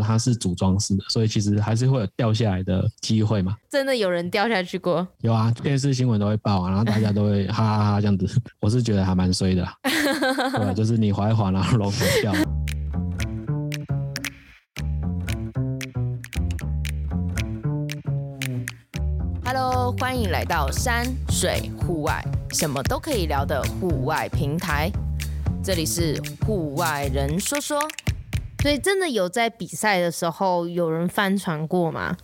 头它是组装式的，所以其实还是会有掉下来的机会嘛。真的有人掉下去过？有啊，电视新闻都会报啊，然后大家都会哈哈哈哈这样子。我是觉得还蛮衰的啦，对吧？就是你滑一滑，然后龙头掉。Hello，欢迎来到山水户外，什么都可以聊的户外平台。这里是户外人说说。所以真的有在比赛的时候有人翻船过吗？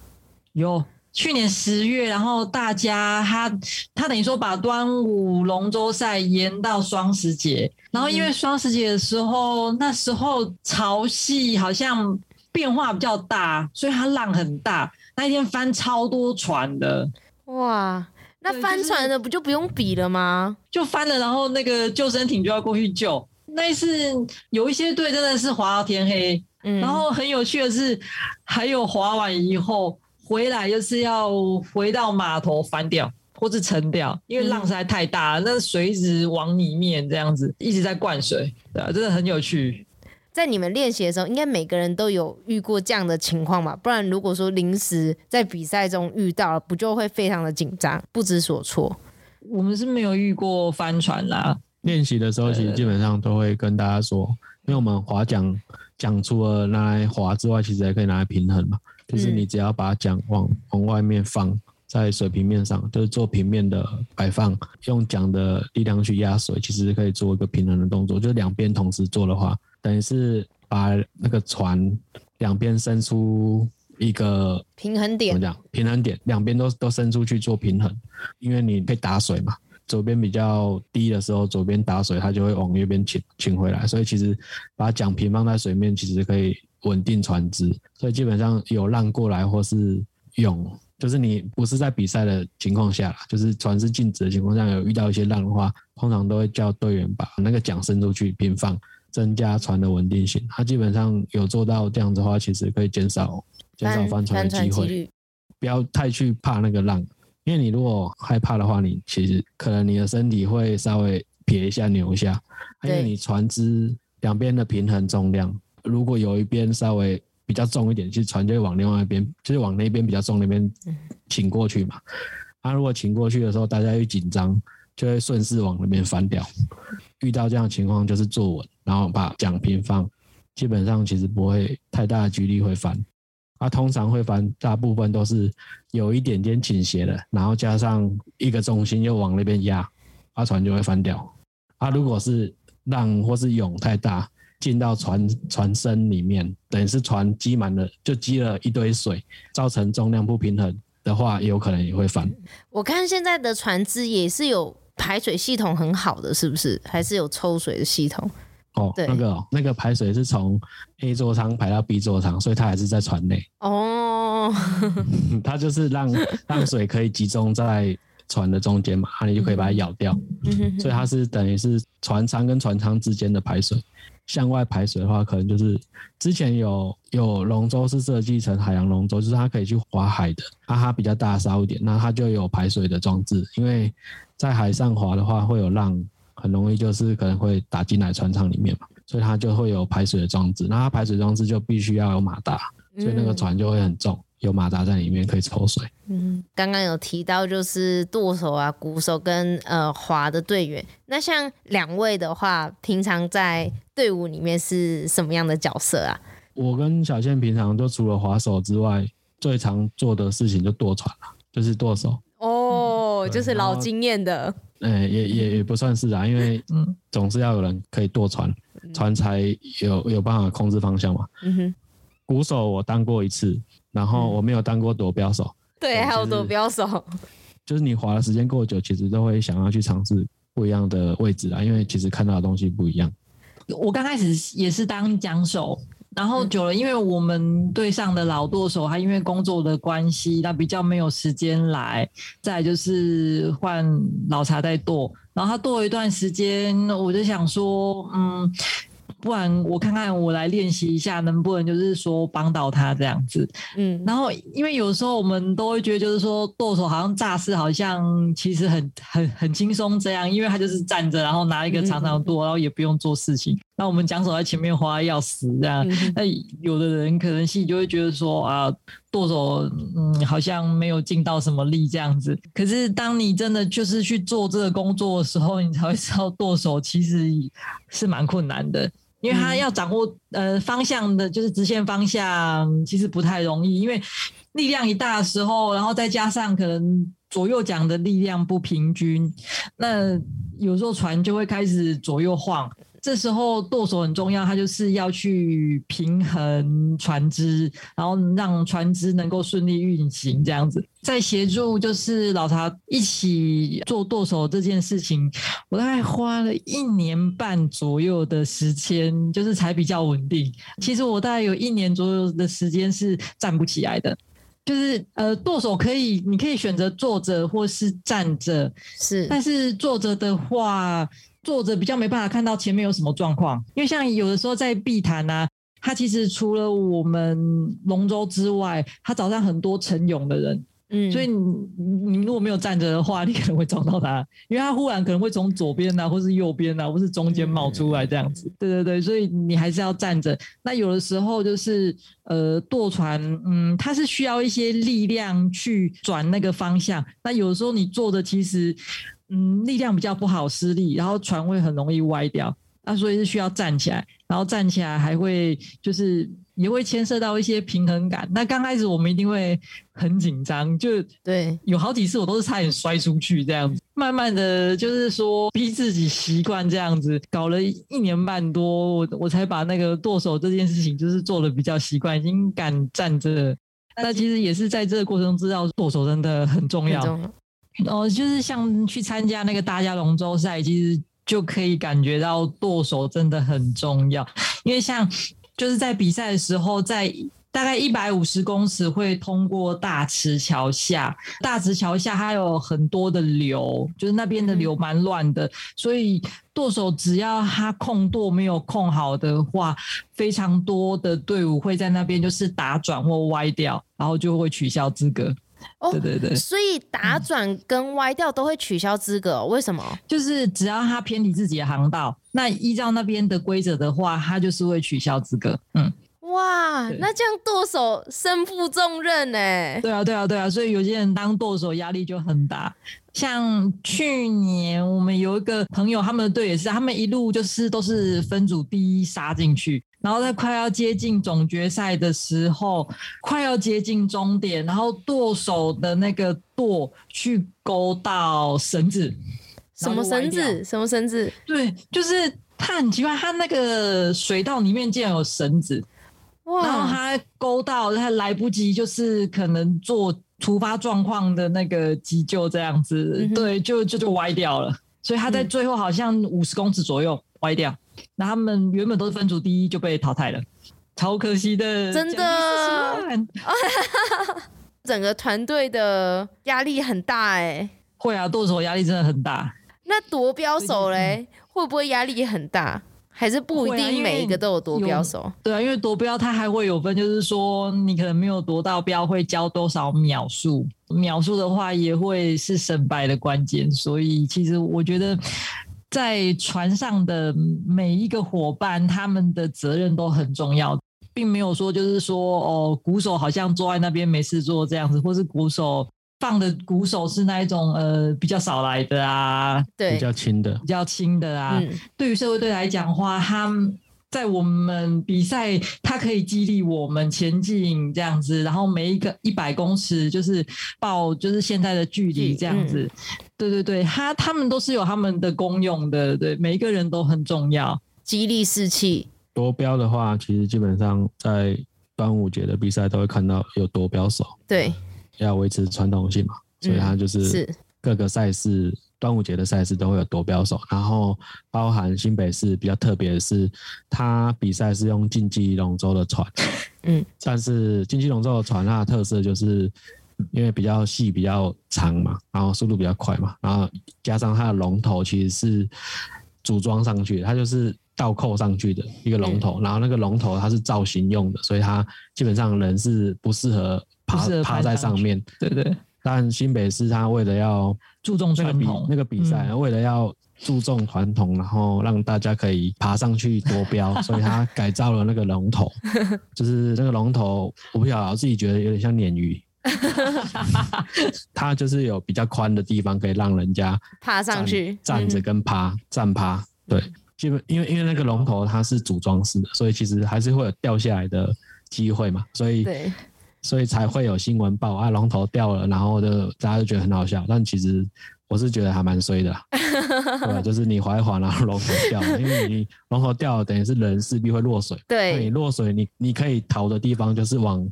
有，去年十月，然后大家他他等于说把端午龙舟赛延到双十节，然后因为双十节的时候，嗯、那时候潮汐好像变化比较大，所以它浪很大，那一天翻超多船的。哇，那翻船的不就不用比了吗？就翻了，然后那个救生艇就要过去救。那一次有一些队真的是滑到天黑，嗯，然后很有趣的是，还有滑完以后回来就是要回到码头翻掉或是沉掉，因为浪实在太大了，那水一直往里面这样子一直在灌水，对啊，真的很有趣。在你们练习的时候，应该每个人都有遇过这样的情况吧？不然如果说临时在比赛中遇到了，不就会非常的紧张，不知所措？我们是没有遇过翻船啦。练习的时候，其实基本上都会跟大家说，因为我们划桨，桨除了拿来划之外，其实还可以拿来平衡嘛。就是你只要把桨往往外面放，在水平面上，就是做平面的摆放，用桨的力量去压水，其实可以做一个平衡的动作。就两边同时做的话，等于是把那个船两边伸出一个平衡点，怎么讲？平衡点，两边都都伸出去做平衡，因为你可以打水嘛。左边比较低的时候，左边打水，它就会往右边倾倾回来。所以其实把桨平放在水面，其实可以稳定船只。所以基本上有浪过来或是涌，就是你不是在比赛的情况下，就是船是静止的情况下，有遇到一些浪的话，通常都会叫队员把那个桨伸出去平放，增加船的稳定性。它基本上有做到这样子的话，其实可以减少减少翻船的机会，不要太去怕那个浪。因为你如果害怕的话，你其实可能你的身体会稍微撇一下、扭一下，因为你船只两边的平衡重量，如果有一边稍微比较重一点，其实船就会往另外一边，就是往那边比较重那边倾过去嘛。它、啊、如果倾过去的时候，大家一紧张，就会顺势往那边翻掉。遇到这样的情况，就是坐稳，然后把桨平放，基本上其实不会太大的几率会翻。啊，通常会翻，大部分都是有一点点倾斜的，然后加上一个重心又往那边压，啊，船就会翻掉。啊，如果是浪或是涌太大，进到船船身里面，等于是船积满了，就积了一堆水，造成重量不平衡的话，有可能也会翻。我看现在的船只也是有排水系统很好的，是不是？还是有抽水的系统？哦，那个、哦、那个排水是从 A 座舱排到 B 座舱，所以它还是在船内。哦，它就是让 让水可以集中在船的中间嘛，那、啊、你就可以把它舀掉。嗯、所以它是等于是船舱跟船舱之间的排水。向外排水的话，可能就是之前有有龙舟是设计成海洋龙舟，就是它可以去划海的，那、啊、它比较大艘一点，那它就有排水的装置。因为在海上划的话，会有浪。很容易就是可能会打进来船舱里面嘛，所以它就会有排水的装置。那它排水装置就必须要有马达，所以那个船就会很重，有马达在里面可以抽水。嗯，刚刚有提到就是舵手啊、鼓手跟呃划的队员。那像两位的话，平常在队伍里面是什么样的角色啊？我跟小倩平常就除了划手之外，最常做的事情就舵船了，就是舵手。哦，对就是老经验的。哎、欸，也也也不算是啊，因为总是要有人可以舵船，嗯、船才有有办法控制方向嘛。嗯哼，鼓手我当过一次，然后我没有当过夺标手。对，还有夺标手。就是你划的时间够久，其实都会想要去尝试不一样的位置啊，因为其实看到的东西不一样。我刚开始也是当桨手。然后久了，因为我们队上的老舵手，他因为工作的关系，他比较没有时间来。再就是换老茶在剁，然后他舵一段时间，我就想说，嗯，不然我看看我来练习一下，能不能就是说帮到他这样子。嗯，然后因为有时候我们都会觉得，就是说剁手好像诈尸好像其实很很很轻松这样，因为他就是站着，然后拿一个长长的舵，然后也不用做事情。那我们讲手在前面花要死这样，那、嗯、有的人可能心里就会觉得说啊，剁手嗯好像没有尽到什么力这样子。可是当你真的就是去做这个工作的时候，你才会知道舵手其实是蛮困难的，因为他要掌握呃方向的，就是直线方向，其实不太容易，因为力量一大的时候，然后再加上可能左右桨的力量不平均，那有时候船就会开始左右晃。这时候舵手很重要，他就是要去平衡船只，然后让船只能够顺利运行，这样子。在协助就是老茶一起做舵手这件事情，我大概花了一年半左右的时间，就是才比较稳定。其实我大概有一年左右的时间是站不起来的，就是呃，舵手可以，你可以选择坐着或是站着，是，但是坐着的话。坐着比较没办法看到前面有什么状况，因为像有的时候在碧潭啊，它其实除了我们龙舟之外，它早上很多晨泳的人，嗯，所以你你如果没有站着的话，你可能会撞到他，因为他忽然可能会从左边啊，或是右边啊，或是中间冒出来这样子，对对对，所以你还是要站着。那有的时候就是呃舵船，嗯，它是需要一些力量去转那个方向，那有的时候你坐着其实。嗯，力量比较不好施力，然后船会很容易歪掉，那所以是需要站起来，然后站起来还会就是也会牵涉到一些平衡感。那刚开始我们一定会很紧张，就对，有好几次我都是差点摔出去这样子。慢慢的就是说逼自己习惯这样子，搞了一年半多，我我才把那个剁手这件事情就是做的比较习惯，已经敢站着。那其实也是在这个过程中知道剁手真的很重要。哦，就是像去参加那个大家龙舟赛，其实就可以感觉到舵手真的很重要。因为像就是在比赛的时候，在大概一百五十公尺会通过大池桥下，大池桥下还有很多的流，就是那边的流蛮乱的，所以舵手只要他控舵没有控好的话，非常多的队伍会在那边就是打转或歪掉，然后就会取消资格。哦，对对对，所以打转跟歪掉都会取消资格，为什么？就是只要他偏离自己的航道，那依照那边的规则的话，他就是会取消资格。嗯，哇，那这样剁手身负重任呢？对啊，对啊，对啊，所以有些人当剁手压力就很大。像去年我们有一个朋友，他们的队也是，他们一路就是都是分组第一杀进去。然后在快要接近总决赛的时候，快要接近终点，然后舵手的那个舵去勾到绳子，什么绳子？什么绳子？对，就是他很奇怪，他那个水道里面竟然有绳子，哇！然后他勾到，他来不及，就是可能做突发状况的那个急救这样子，嗯、对，就就就歪掉了，所以他在最后好像五十公尺左右歪掉。那他们原本都是分组第一，就被淘汰了，超可惜的，真的。整个团队的压力很大哎、欸，会啊，舵手压力真的很大。那夺标手嘞，会不会压力很大？还是不一定每一个都有夺标手？对啊，因为夺标它还会有分，就是说你可能没有夺到标，会交多少秒数，秒数的话也会是胜败的关键。所以其实我觉得。在船上的每一个伙伴，他们的责任都很重要，并没有说就是说哦，鼓手好像坐在那边没事做这样子，或是鼓手放的鼓手是那一种呃比较少来的啊，对，比较轻的，比较轻的啊。嗯、对于社会队来讲的话，他们。在我们比赛，它可以激励我们前进这样子，然后每一个一百公尺就是报，就是现在的距离这样子。嗯、对对对，他他们都是有他们的功用的，对，每一个人都很重要，激励士气。夺标的话，其实基本上在端午节的比赛都会看到有夺标手，对，要维持传统性嘛，所以他就是。各个赛事。端午节的赛事都会有夺标手，然后包含新北市比较特别的是，它比赛是用竞技龙舟的船，嗯，但是竞技龙舟的船它的特色就是因为比较细、比较长嘛，然后速度比较快嘛，然后加上它的龙头其实是组装上去，它就是倒扣上去的一个龙头，嗯、然后那个龙头它是造型用的，所以它基本上人是不适合爬，不适合爬在上面，对对。但新北市它为了要注重这个比那个比赛，嗯、为了要注重传统，然后让大家可以爬上去夺标，所以他改造了那个龙头，就是那个龙头，我不晓得，我自己觉得有点像鲶鱼。它就是有比较宽的地方，可以让人家爬上去，站着跟趴，嗯、站趴。对，基本因为因为那个龙头它是组装式的，所以其实还是会有掉下来的机会嘛。所以对，所以才会有新闻报啊，龙头掉了，然后就大家就觉得很好笑。但其实我是觉得还蛮衰的，对，就是你滑一滑，然后龙头掉了，因为你龙头掉了，等于是人势必会落水。对，你落水，你你可以逃的地方就是往。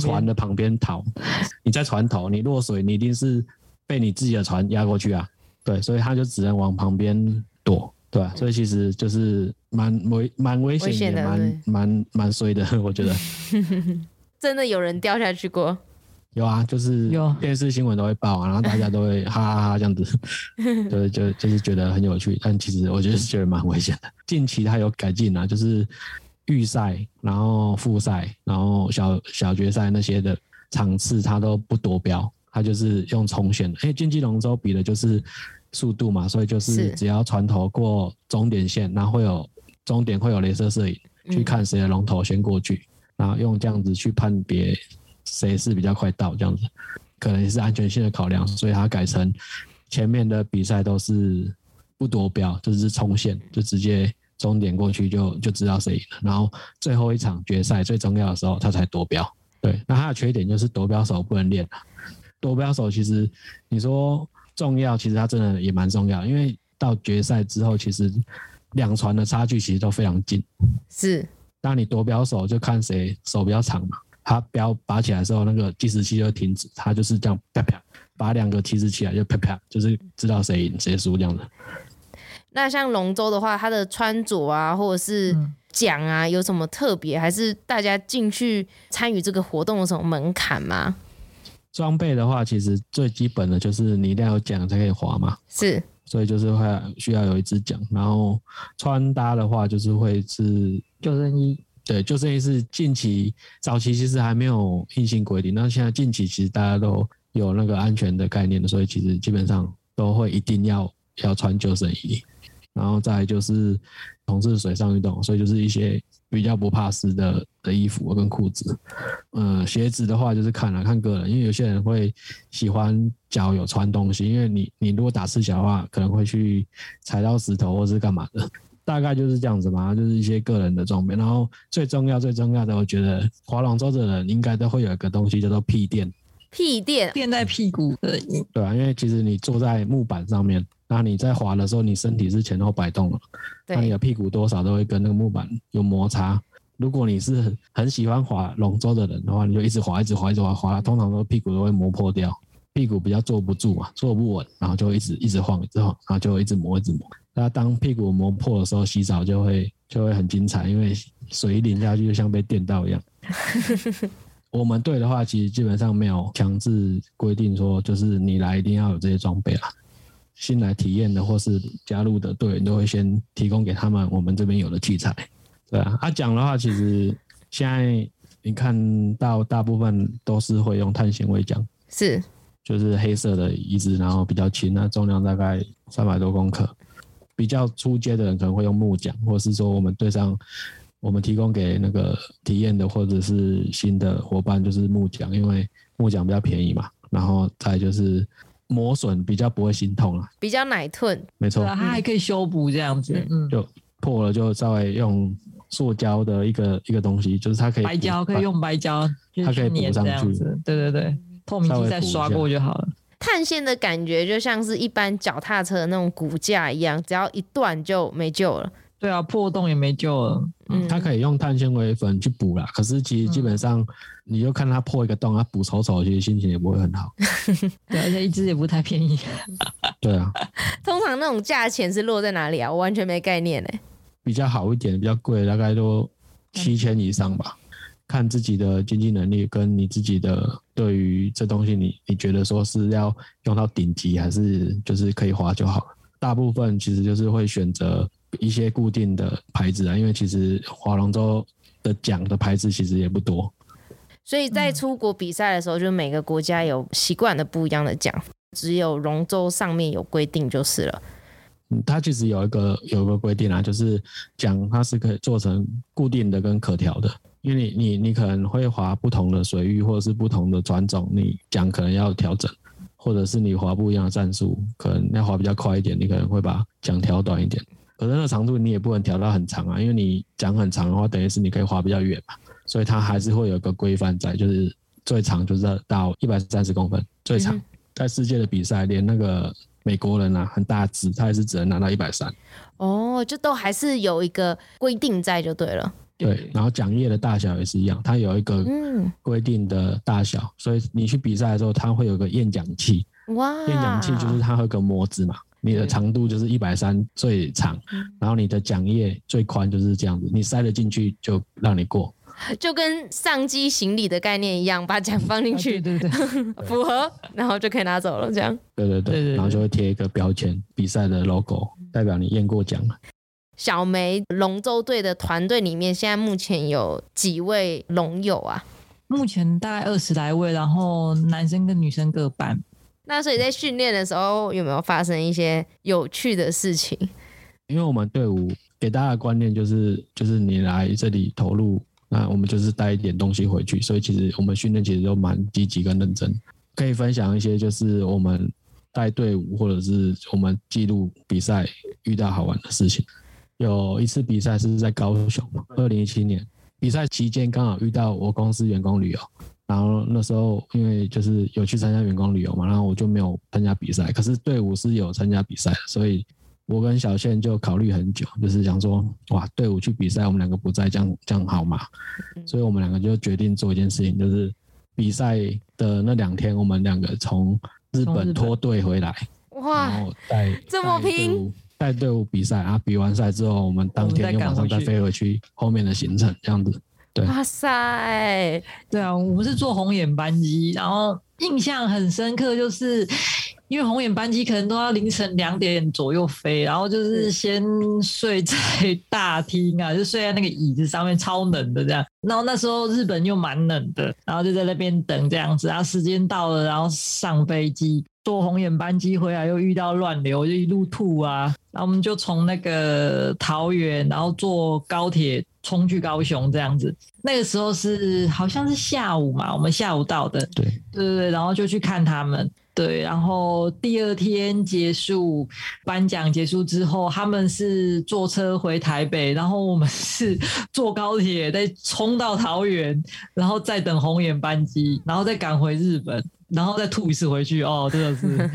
船的旁边逃，你在船头，你落水，你一定是被你自己的船压过去啊。对，所以他就只能往旁边躲，对，所以其实就是蛮危蛮危险的，蛮蛮蛮衰的，我觉得。真的有人掉下去过？有啊，就是有电视新闻都会报啊，然后大家都会哈哈哈这样子，就就就是觉得很有趣，但其实我觉得是觉得蛮危险的。近期他有改进啊，就是。预赛，然后复赛，然后小小决赛那些的场次，他都不夺标，他就是用冲线的。因为竞技龙舟比的就是速度嘛，所以就是只要船头过终点线，然后会有终点会有镭射摄影去看谁的龙头先过去，然后用这样子去判别谁是比较快到，这样子可能也是安全性的考量，所以他改成前面的比赛都是不夺标，就是冲线，就直接。终点过去就就知道谁赢了，然后最后一场决赛最重要的时候他才夺标。对，那他的缺点就是夺标手不能练。夺标手其实你说重要，其实他真的也蛮重要，因为到决赛之后，其实两船的差距其实都非常近。是，当你夺标手就看谁手比较长嘛，他标拔起来的时候，那个计时器就停止，他就是这样啪啪，把两个提示起来就啪啪，就是知道谁赢谁输这样的。那像龙舟的话，它的穿着啊，或者是桨啊，有什么特别？还是大家进去参与这个活动有什么门槛吗？装备的话，其实最基本的就是你一定要有桨才可以划嘛。是，所以就是会需要有一支桨。然后穿搭的话，就是会是救生衣。对，救生衣是近期早期其实还没有硬性规定，那现在近期其实大家都有那个安全的概念的，所以其实基本上都会一定要要穿救生衣。然后再就是从事水上运动，所以就是一些比较不怕湿的的衣服跟裤子。呃，鞋子的话就是看了看个人，因为有些人会喜欢脚有穿东西，因为你你如果打赤脚的话，可能会去踩到石头或是干嘛的。大概就是这样子嘛，就是一些个人的装备。然后最重要最重要的，我觉得划龙舟的人应该都会有一个东西叫做屁垫。屁垫垫在屁股的。对啊，因为其实你坐在木板上面。那你在滑的时候，你身体是前后摆动了，那你的屁股多少都会跟那个木板有摩擦。如果你是很很喜欢滑龙舟的人的话，你就一直滑，一直滑，一直滑，滑，通常都屁股都会磨破掉，屁股比较坐不住嘛，坐不稳，然后就一直一直晃，一直晃，然后就会一直磨，一直磨。那当屁股磨破的时候，洗澡就会就会很精彩，因为水一淋下去就像被电到一样。我们队的话，其实基本上没有强制规定说，就是你来一定要有这些装备啦。新来体验的或是加入的队员都会先提供给他们我们这边有的器材，对啊。啊，讲的话，其实现在你看到大部分都是会用碳纤维桨，是，就是黑色的一支，然后比较轻，那重量大概三百多公克。比较初阶的人可能会用木桨，或者是说我们队上我们提供给那个体验的或者是新的伙伴就是木桨，因为木桨比较便宜嘛。然后再就是。磨损比较不会心痛了，比较奶钝，没错，它还可以修补这样子，嗯，就破了就稍微用塑胶的一个一个东西，就是它可以白胶可以用白胶，它可以粘上去，对对对，透明剂再刷过就好了。碳线的感觉就像是一般脚踏车的那种骨架一样，只要一断就没救了。对啊，破洞也没救了。嗯，它可以用碳纤维粉去补啦，可是其实基本上，你就看它破一个洞，它补丑丑，其实心情也不会很好。对，而且一只也不太便宜。对啊。通常那种价钱是落在哪里啊？我完全没概念哎。比较好一点，比较贵，大概都七千以上吧。看自己的经济能力，跟你自己的对于这东西你，你你觉得说是要用到顶级，还是就是可以花就好了。大部分其实就是会选择。一些固定的牌子啊，因为其实划龙舟的桨的牌子其实也不多。所以在出国比赛的时候，就每个国家有习惯的不一样的桨，只有龙舟上面有规定就是了。嗯，它其实有一个有一个规定啊，就是桨它是可以做成固定的跟可调的，因为你你你可能会划不同的水域或者是不同的船种，你桨可能要调整，或者是你划不一样的战术，可能要划比较快一点，你可能会把桨调短一点。可是那个长度你也不能调到很长啊，因为你桨很长的话，等于是你可以划比较远嘛。所以它还是会有个规范在，就是最长就是到一百三十公分，最长在世界的比赛，连那个美国人啊，很大只，他也是只能拿到一百三。哦，就都还是有一个规定在就对了。对，然后桨叶的大小也是一样，它有一个规定的大小，所以你去比赛的时候，它会有个验桨器。哇，验桨器就是它会有个模子嘛，你的长度就是一百三最长，然后你的桨叶最宽就是这样子，你塞了进去就让你过。就跟上机行李的概念一样，把桨放进去，对对对，符合，然后就可以拿走了，这样。对对对，然后就会贴一个标签，比赛的 logo，代表你验过桨了。小梅龙舟队的团队里面，现在目前有几位龙友啊？目前大概二十来位，然后男生跟女生各半。那所以在训练的时候，有没有发生一些有趣的事情？因为我们队伍给大家的观念就是，就是你来这里投入。那我们就是带一点东西回去，所以其实我们训练其实都蛮积极跟认真。可以分享一些，就是我们带队伍或者是我们记录比赛遇到好玩的事情。有一次比赛是在高雄，二零一七年比赛期间刚好遇到我公司员工旅游，然后那时候因为就是有去参加员工旅游嘛，然后我就没有参加比赛，可是队伍是有参加比赛，所以。我跟小倩就考虑很久，就是想说，哇，队伍去比赛，我们两个不在，这样这样好吗？所以我们两个就决定做一件事情，就是比赛的那两天，我们两个从日本脱队回来，哇，然后带这么拼，带队伍比赛啊！比完赛之后，我们当天又马上再飞回去后面的行程，这样子。对，哇塞，对啊，我们是坐红眼班机，然后印象很深刻，就是。因为红眼班机可能都要凌晨两点左右飞，然后就是先睡在大厅啊，就睡在那个椅子上面，超冷的这样。然后那时候日本又蛮冷的，然后就在那边等这样子。然后时间到了，然后上飞机，坐红眼班机回来又遇到乱流，就一路吐啊。然后我们就从那个桃园，然后坐高铁冲去高雄这样子。那个时候是好像是下午嘛，我们下午到的。对对对对，然后就去看他们。对，然后第二天结束颁奖结束之后，他们是坐车回台北，然后我们是 坐高铁再冲到桃园，然后再等红眼班机，然后再赶回日本，然后再吐一次回去。哦，真的是。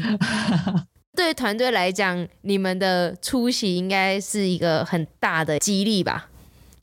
对团队来讲，你们的出席应该是一个很大的激励吧？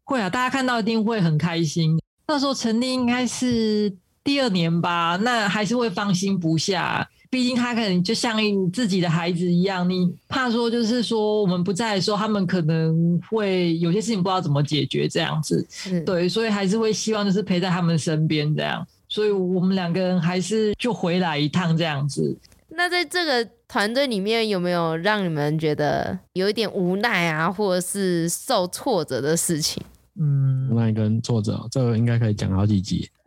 会啊，大家看到一定会很开心。那时候成立应该是第二年吧，那还是会放心不下。毕竟他可能就像你自己的孩子一样，你怕说就是说我们不在的时候，他们可能会有些事情不知道怎么解决这样子，是对，所以还是会希望就是陪在他们身边这样，所以我们两个人还是就回来一趟这样子。那在这个团队里面有没有让你们觉得有一点无奈啊，或者是受挫折的事情？嗯，无奈跟作者，这个应该可以讲好几集。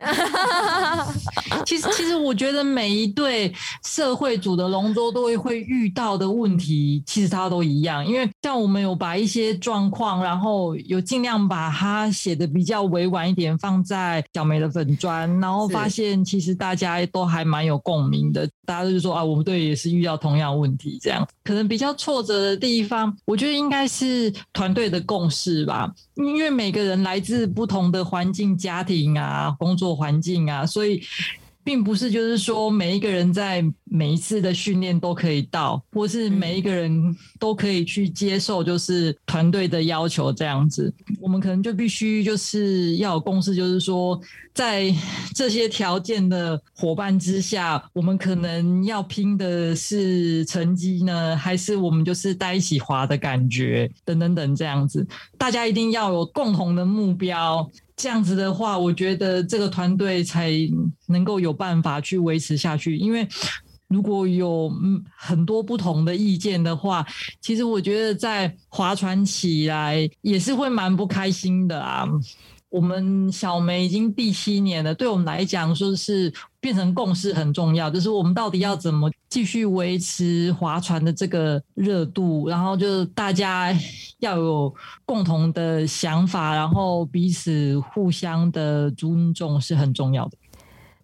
其实，其实我觉得每一对社会组的龙舟都会会遇到的问题，其实它都一样。因为像我们有把一些状况，然后有尽量把它写的比较委婉一点，放在小梅的粉专，然后发现其实大家都还蛮有共鸣的。大家都是说啊，我们队也是遇到同样问题，这样可能比较挫折的地方，我觉得应该是团队的共识吧。因为每个人来自不同的环境、家庭啊、工作环境啊，所以。并不是就是说每一个人在每一次的训练都可以到，或是每一个人都可以去接受，就是团队的要求这样子。我们可能就必须就是要有共识，就是说在这些条件的伙伴之下，我们可能要拼的是成绩呢，还是我们就是在一起滑的感觉等等等这样子。大家一定要有共同的目标。这样子的话，我觉得这个团队才能够有办法去维持下去。因为如果有很多不同的意见的话，其实我觉得在划船起来也是会蛮不开心的啊。我们小梅已经第七年了，对我们来讲，说是变成共识很重要，就是我们到底要怎么继续维持划船的这个热度，然后就是大家要有共同的想法，然后彼此互相的尊重是很重要的。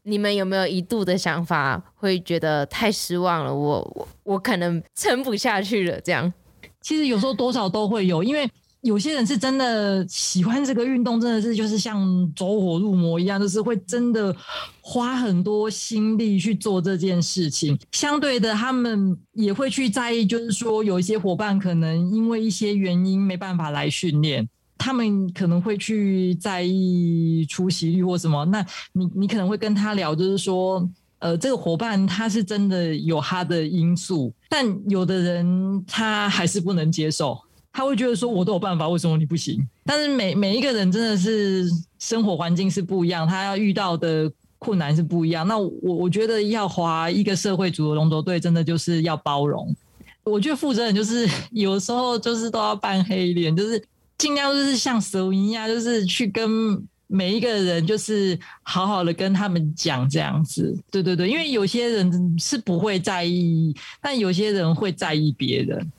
你们有没有一度的想法，会觉得太失望了？我我我可能撑不下去了，这样。其实有时候多少都会有，因为。有些人是真的喜欢这个运动，真的是就是像走火入魔一样，就是会真的花很多心力去做这件事情。相对的，他们也会去在意，就是说有一些伙伴可能因为一些原因没办法来训练，他们可能会去在意出席率或什么。那你你可能会跟他聊，就是说，呃，这个伙伴他是真的有他的因素，但有的人他还是不能接受。他会觉得说，我都有办法，为什么你不行？但是每每一个人真的是生活环境是不一样，他要遇到的困难是不一样。那我我觉得要划一个社会组的龙舟队，真的就是要包容。我觉得负责人就是 有时候就是都要扮黑脸，就是尽量就是像蛇一样，就是去跟每一个人就是好好的跟他们讲这样子。对对对，因为有些人是不会在意，但有些人会在意别人。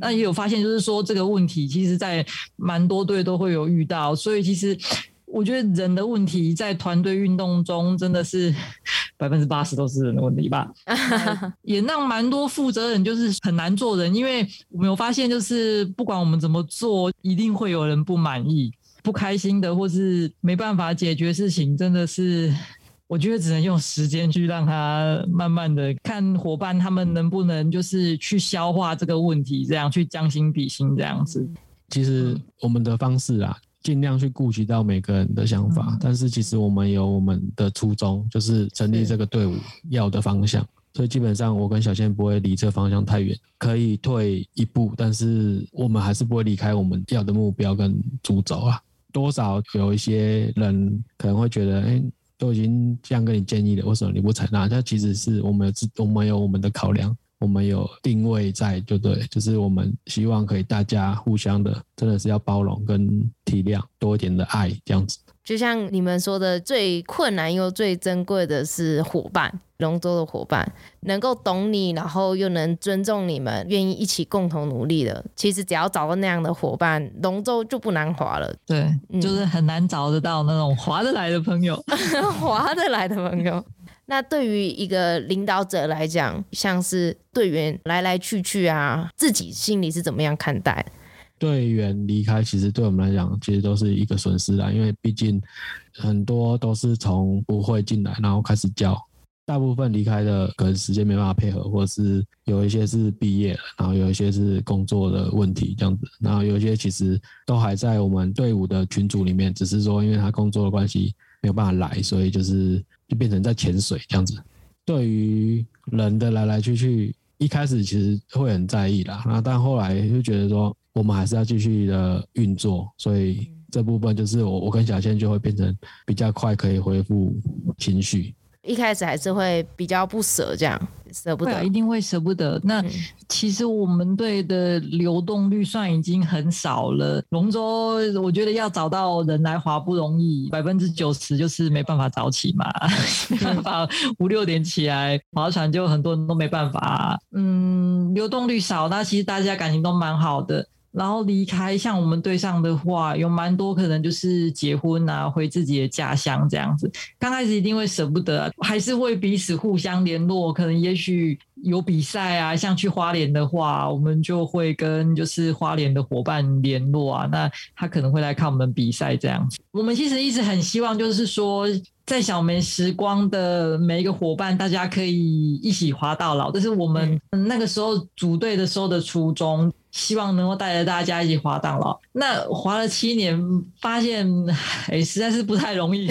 那也有发现，就是说这个问题，其实，在蛮多队都会有遇到。所以，其实我觉得人的问题在团队运动中，真的是 百分之八十都是人的问题吧。也让蛮多负责人就是很难做人，因为我们有发现，就是不管我们怎么做，一定会有人不满意、不开心的，或是没办法解决事情，真的是。我觉得只能用时间去让他慢慢的看伙伴他们能不能就是去消化这个问题，这样去将心比心这样子。其实我们的方式啊，尽量去顾及到每个人的想法，嗯、但是其实我们有我们的初衷，就是成立这个队伍要的方向。所以基本上我跟小倩不会离这方向太远，可以退一步，但是我们还是不会离开我们要的目标跟主轴啊。多少有一些人可能会觉得，哎。都已经这样跟你建议了，为什么你不采纳？那其实是我们有自，我们有我们的考量，我们有定位在，就对，就是我们希望可以大家互相的，真的是要包容跟体谅，多一点的爱这样子。就像你们说的，最困难又最珍贵的是伙伴。龙舟的伙伴能够懂你，然后又能尊重你们，愿意一起共同努力的，其实只要找到那样的伙伴，龙舟就不难划了。对，嗯、就是很难找得到那种划得来的朋友，划得来的朋友。那对于一个领导者来讲，像是队员来来去去啊，自己心里是怎么样看待？队员离开，其实对我们来讲，其实都是一个损失啦，因为毕竟很多都是从不会进来，然后开始教。大部分离开的可能时间没办法配合，或者是有一些是毕业了，然后有一些是工作的问题这样子，然后有一些其实都还在我们队伍的群组里面，只是说因为他工作的关系没有办法来，所以就是就变成在潜水这样子。对于人的来来去去，一开始其实会很在意啦，那但后来就觉得说我们还是要继续的运作，所以这部分就是我我跟小倩就会变成比较快可以恢复情绪。一开始还是会比较不舍，这样舍不得，啊，一定会舍不得。那其实我们队的流动率算已经很少了。龙舟，我觉得要找到人来划不容易，百分之九十就是没办法早起嘛，没办法五六点起来划船，就很多人都没办法。嗯，流动率少，那其实大家感情都蛮好的。然后离开，像我们对上的话，有蛮多可能就是结婚啊，回自己的家乡这样子。刚开始一定会舍不得，还是会彼此互相联络。可能也许有比赛啊，像去花莲的话，我们就会跟就是花莲的伙伴联络啊。那他可能会来看我们比赛这样子。我们其实一直很希望，就是说在小梅时光的每一个伙伴，大家可以一起滑到老。这是我们那个时候组队的时候的初衷。希望能够带着大家一起滑到老。那滑了七年，发现哎，实在是不太容易，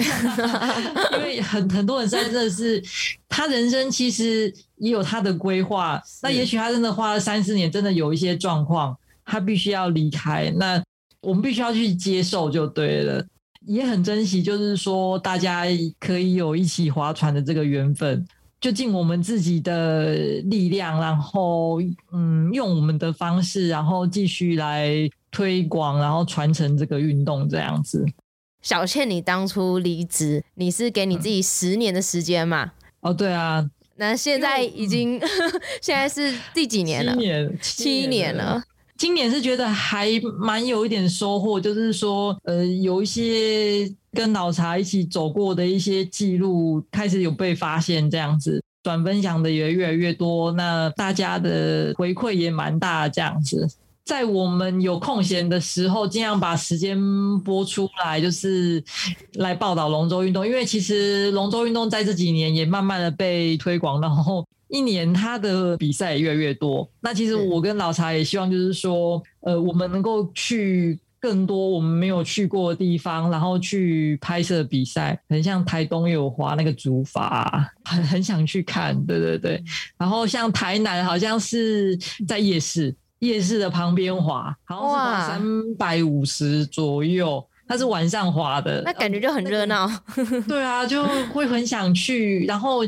因为很很多人在这是他人生其实也有他的规划。那也许他真的花了三四年，真的有一些状况，他必须要离开。那我们必须要去接受就对了。也很珍惜，就是说大家可以有一起划船的这个缘分。就尽我们自己的力量，然后嗯，用我们的方式，然后继续来推广，然后传承这个运动这样子。小倩，你当初离职，你是给你自己十年的时间嘛？哦，对啊。那现在已经，嗯、现在是第几年了？七年，七年了。今年是觉得还蛮有一点收获，就是说，呃，有一些跟老茶一起走过的一些记录开始有被发现，这样子转分享的也越来越多，那大家的回馈也蛮大，这样子。在我们有空闲的时候，尽量把时间播出来，就是来报道龙舟运动。因为其实龙舟运动在这几年也慢慢的被推广，然后一年它的比赛也越来越多。那其实我跟老查也希望，就是说，呃，我们能够去更多我们没有去过的地方，然后去拍摄比赛。很像台东有划那个竹筏，很很想去看。对对对。然后像台南好像是在夜市。夜市的旁边划，好像是三百五十左右。它是晚上滑的，那感觉就很热闹。对啊，就会很想去。然后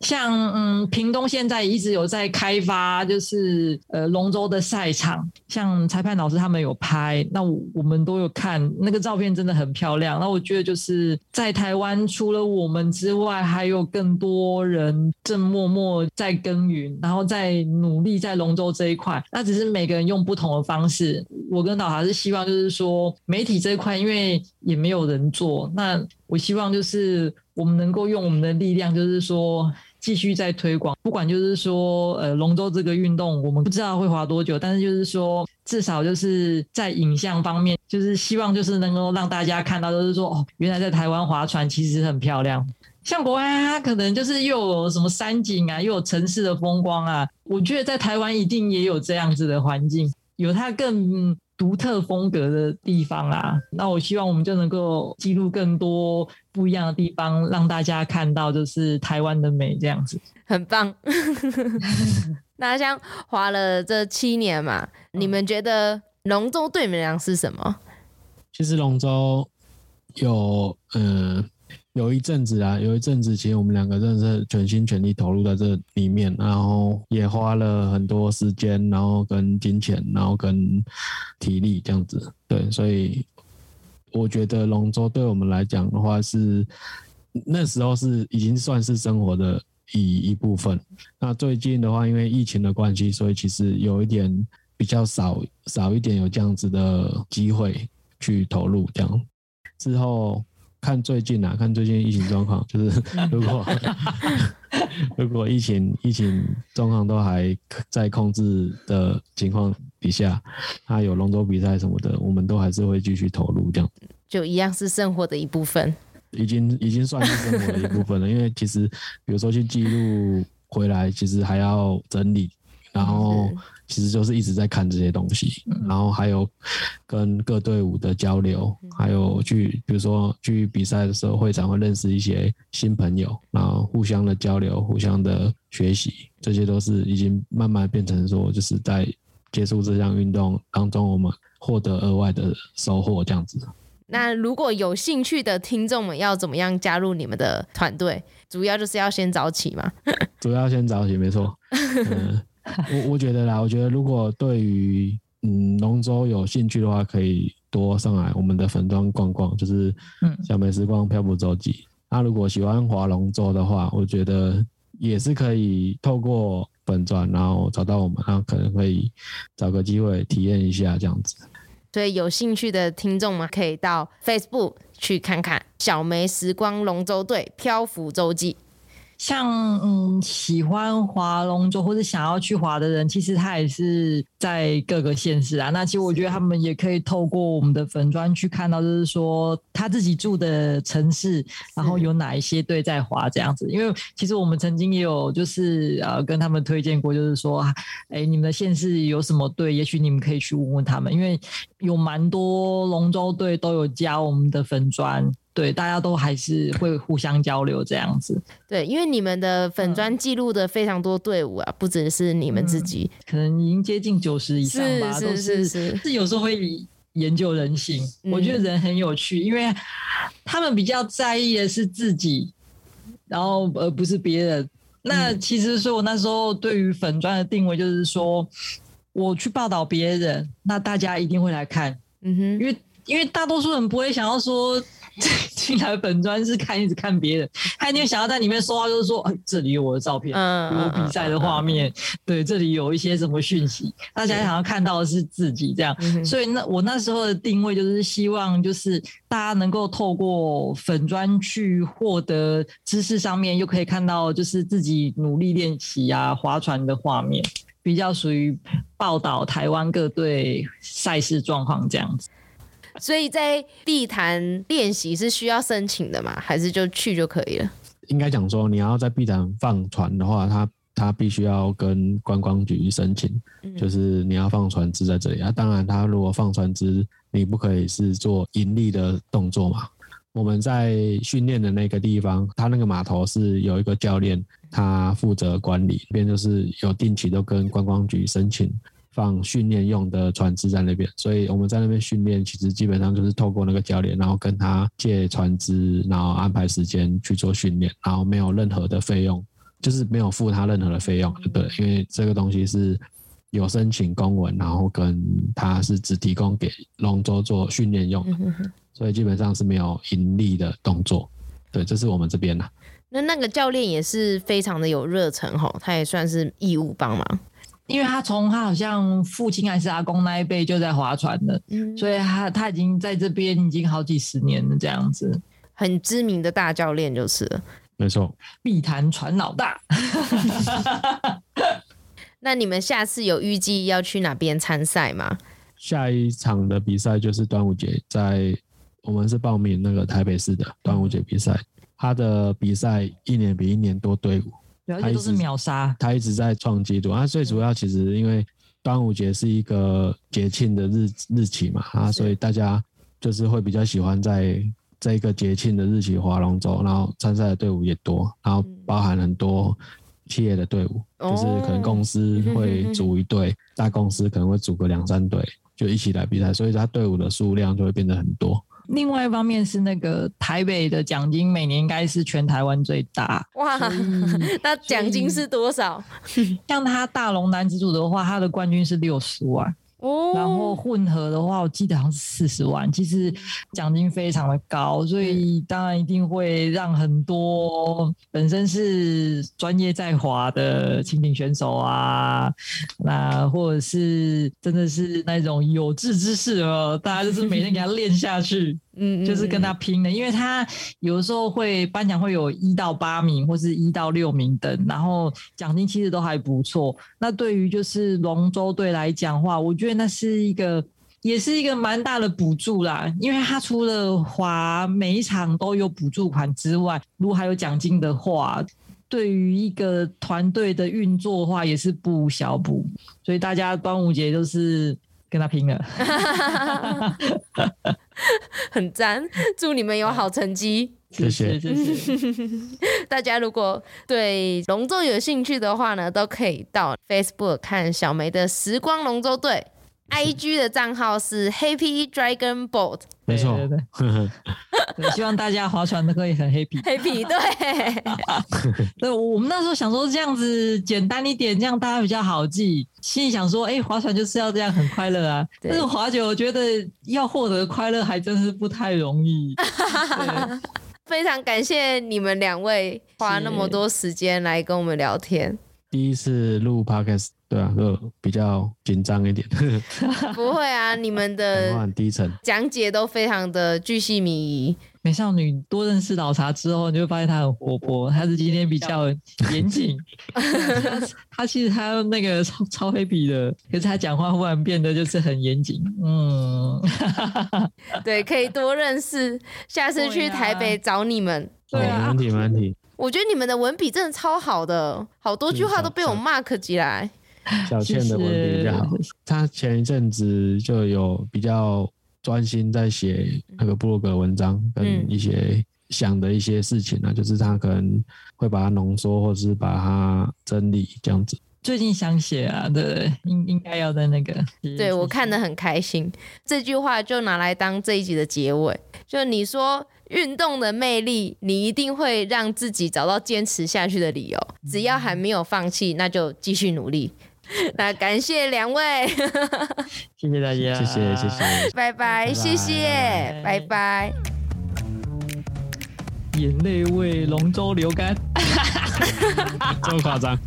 像嗯，屏东现在一直有在开发，就是呃龙舟的赛场，像裁判老师他们有拍，那我，我们都有看，那个照片真的很漂亮。那我觉得就是在台湾除了我们之外，还有更多人正默默在耕耘，然后在努力在龙舟这一块。那只是每个人用不同的方式。我跟老查是希望就是说媒体这一块，因为也没有人做，那我希望就是我们能够用我们的力量，就是说继续在推广，不管就是说呃龙舟这个运动，我们不知道会划多久，但是就是说至少就是在影像方面，就是希望就是能够让大家看到，就是说哦，原来在台湾划船其实很漂亮。像国外它可能就是又有什么山景啊，又有城市的风光啊，我觉得在台湾一定也有这样子的环境，有它更。独特风格的地方啊，那我希望我们就能够记录更多不一样的地方，让大家看到就是台湾的美这样子，很棒。那像花了这七年嘛，嗯、你们觉得龙舟对你们俩是什么？其实龙舟有嗯。呃有一阵子啊，有一阵子，其实我们两个真的是全心全力投入在这里面，然后也花了很多时间，然后跟金钱，然后跟体力这样子。对，所以我觉得龙舟对我们来讲的话是那时候是已经算是生活的一一部分。那最近的话，因为疫情的关系，所以其实有一点比较少少一点有这样子的机会去投入这样之后。看最近啊，看最近疫情状况，就是如果 如果疫情疫情状况都还在控制的情况底下，他有龙舟比赛什么的，我们都还是会继续投入这样。就一样是生活的一部分，已经已经算是生活的一部分了。因为其实比如说去记录回来，其实还要整理，然后。其实就是一直在看这些东西，然后还有跟各队伍的交流，还有去比如说去比赛的时候，会场会认识一些新朋友，然后互相的交流，互相的学习，这些都是已经慢慢变成说，就是在接触这项运动当中，我们获得额外的收获这样子。那如果有兴趣的听众们要怎么样加入你们的团队？主要就是要先早起嘛？主要先早起，没错。嗯 我我觉得啦，我觉得如果对于嗯龙舟有兴趣的话，可以多上来我们的粉专逛逛，就是小美时光漂浮周记。那、嗯啊、如果喜欢划龙舟的话，我觉得也是可以透过粉专，然后找到我们，然后可能可以找个机会体验一下这样子。所以有兴趣的听众们可以到 Facebook 去看看小梅时光龙舟队漂浮周记。像嗯，喜欢划龙舟或者想要去划的人，其实他也是在各个县市啊。那其实我觉得他们也可以透过我们的粉砖去看到，就是说他自己住的城市，然后有哪一些队在划这样子。因为其实我们曾经也有就是呃跟他们推荐过，就是说，哎，你们的县市有什么队？也许你们可以去问问他们，因为有蛮多龙舟队都有加我们的粉砖。对，大家都还是会互相交流这样子。对，因为你们的粉砖记录的非常多队伍啊，嗯、不只是你们自己，嗯、可能已经接近九十以上吧。是是是是，是有时候会研究人性，嗯、我觉得人很有趣，因为他们比较在意的是自己，然后而不是别人。那其实说，我那时候对于粉砖的定位就是说，我去报道别人，那大家一定会来看。嗯哼，因为因为大多数人不会想要说。进来本专是看一直看别人，他一定想要在里面说话，就是说，哎，这里有我的照片，有我比赛的画面，对，这里有一些什么讯息，大家想要看到的是自己这样。所以那我那时候的定位就是希望，就是大家能够透过粉专去获得知识上面，又可以看到就是自己努力练习啊划船的画面，比较属于报道台湾各队赛事状况这样子。所以在地坛练习是需要申请的吗？还是就去就可以了？应该讲说，你要在碧潭放船的话，它它必须要跟观光局申请，就是你要放船只在这里啊。当然，它如果放船只，你不可以是做盈利的动作嘛。我们在训练的那个地方，他那个码头是有一个教练，他负责管理，这边就是有定期都跟观光局申请。放训练用的船只在那边，所以我们在那边训练，其实基本上就是透过那个教练，然后跟他借船只，然后安排时间去做训练，然后没有任何的费用，就是没有付他任何的费用，对，因为这个东西是有申请公文，然后跟他是只提供给龙舟做训练用的，所以基本上是没有盈利的动作，对，这是我们这边的。那那个教练也是非常的有热忱吼，他也算是义务帮忙。因为他从他好像父亲还是阿公那一辈就在划船了，嗯，所以他他已经在这边已经好几十年了，这样子，很知名的大教练就是了。没错，碧潭船老大。那你们下次有预计要去哪边参赛吗？下一场的比赛就是端午节，在我们是报名那个台北市的端午节比赛，他的比赛一年比一年多队伍。他都是秒杀，他一直在创纪录。他最主要其实因为端午节是一个节庆的日日期嘛，啊，所以大家就是会比较喜欢在这一个节庆的日期划龙舟，然后参赛的队伍也多，然后包含很多企业的队伍，就是可能公司会组一队，大公司可能会组个两三队，就一起来比赛，所以他队伍的数量就会变得很多。另外一方面是那个台北的奖金每年应该是全台湾最大哇，那奖金是多少？像他大龙男子组的话，他的冠军是六十万。哦，然后混合的话，我记得好像是四十万，其实奖金非常的高，所以当然一定会让很多本身是专业在华的蜻蜓选手啊，那或者是真的是那种有志之士哦，大家就是每天给他练下去。嗯，就是跟他拼的，因为他有时候会颁奖会有一到八名或是一到六名等，然后奖金其实都还不错。那对于就是龙舟队来讲话，我觉得那是一个也是一个蛮大的补助啦，因为他除了划每一场都有补助款之外，如果还有奖金的话，对于一个团队的运作的话也是不小补。所以大家端午节就是。跟他拼了，很赞！祝你们有好成绩，谢谢谢谢。大家如果对龙舟有兴趣的话呢，都可以到 Facebook 看小梅的时光龙舟队。I G 的账号是 Happy Dragon Boat，没错，对，对，对希望大家划船都可以很 happy，happy，对，对，我们那时候想说这样子简单一点，这样大家比较好记。心里想说，哎、欸，划船就是要这样很快乐啊。但是划久，我觉得要获得快乐还真是不太容易。非常感谢你们两位花那么多时间来跟我们聊天。第一次录 Podcast。对啊，就比较紧张一点。不会啊，你们的 讲解都非常的巨细靡遗。美少女多认识老茶之后，你就会发现她很活泼。她是今天比较严谨，她其实她那个超超黑皮的，可是她讲话忽然变得就是很严谨。嗯，对，可以多认识。下次去台北找你们。对啊，没问题，没问题。我觉得你们的文笔真的超好的，好多句话都被我 mark 起来。小倩的文笔比较好，他前一阵子就有比较专心在写那个布洛格文章，跟一些想的一些事情啊，就是他可能会把它浓缩，或者是把它整理这样子。最近想写啊，对，应应该要在那个。对，我看得很开心，这句话就拿来当这一集的结尾。就你说运动的魅力，你一定会让自己找到坚持下去的理由。只要还没有放弃，那就继续努力。那感谢两位，谢谢大家，谢谢谢谢，拜拜，谢谢，拜拜。眼泪为龙舟流干，这么夸张？